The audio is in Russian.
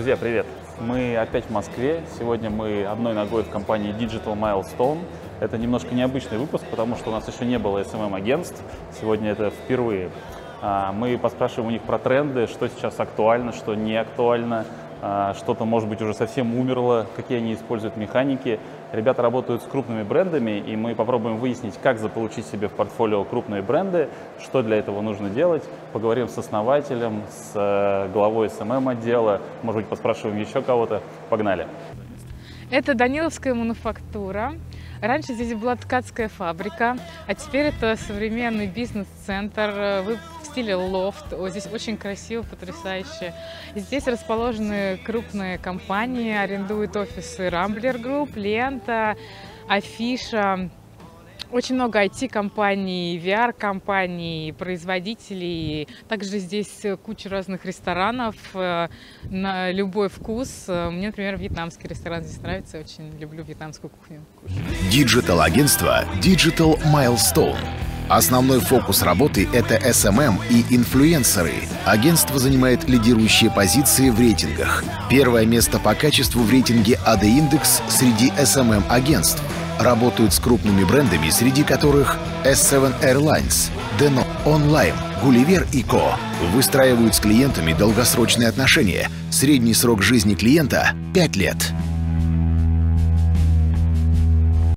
Друзья, привет! Мы опять в Москве. Сегодня мы одной ногой в компании Digital Milestone. Это немножко необычный выпуск, потому что у нас еще не было SMM-агентств. Сегодня это впервые. А, мы поспрашиваем у них про тренды, что сейчас актуально, что не актуально, что-то, может быть, уже совсем умерло, какие они используют механики. Ребята работают с крупными брендами, и мы попробуем выяснить, как заполучить себе в портфолио крупные бренды, что для этого нужно делать. Поговорим с основателем, с э, главой SMM отдела, может быть, поспрашиваем еще кого-то. Погнали! Это Даниловская мануфактура. Раньше здесь была ткацкая фабрика, а теперь это современный бизнес-центр. В стиле лофт. О, здесь очень красиво, потрясающе. Здесь расположены крупные компании, арендуют офисы Rambler Group, Лента, Афиша, очень много IT-компаний, VR-компаний, производителей. Также здесь куча разных ресторанов э, на любой вкус. Мне, например, вьетнамский ресторан здесь нравится. Очень люблю вьетнамскую кухню. Диджитал-агентство Digital Milestone. Основной фокус работы — это SMM и инфлюенсеры. Агентство занимает лидирующие позиции в рейтингах. Первое место по качеству в рейтинге AD Index среди SMM-агентств — работают с крупными брендами, среди которых S7 Airlines, Deno Online, Gulliver и Co. Выстраивают с клиентами долгосрочные отношения. Средний срок жизни клиента — 5 лет.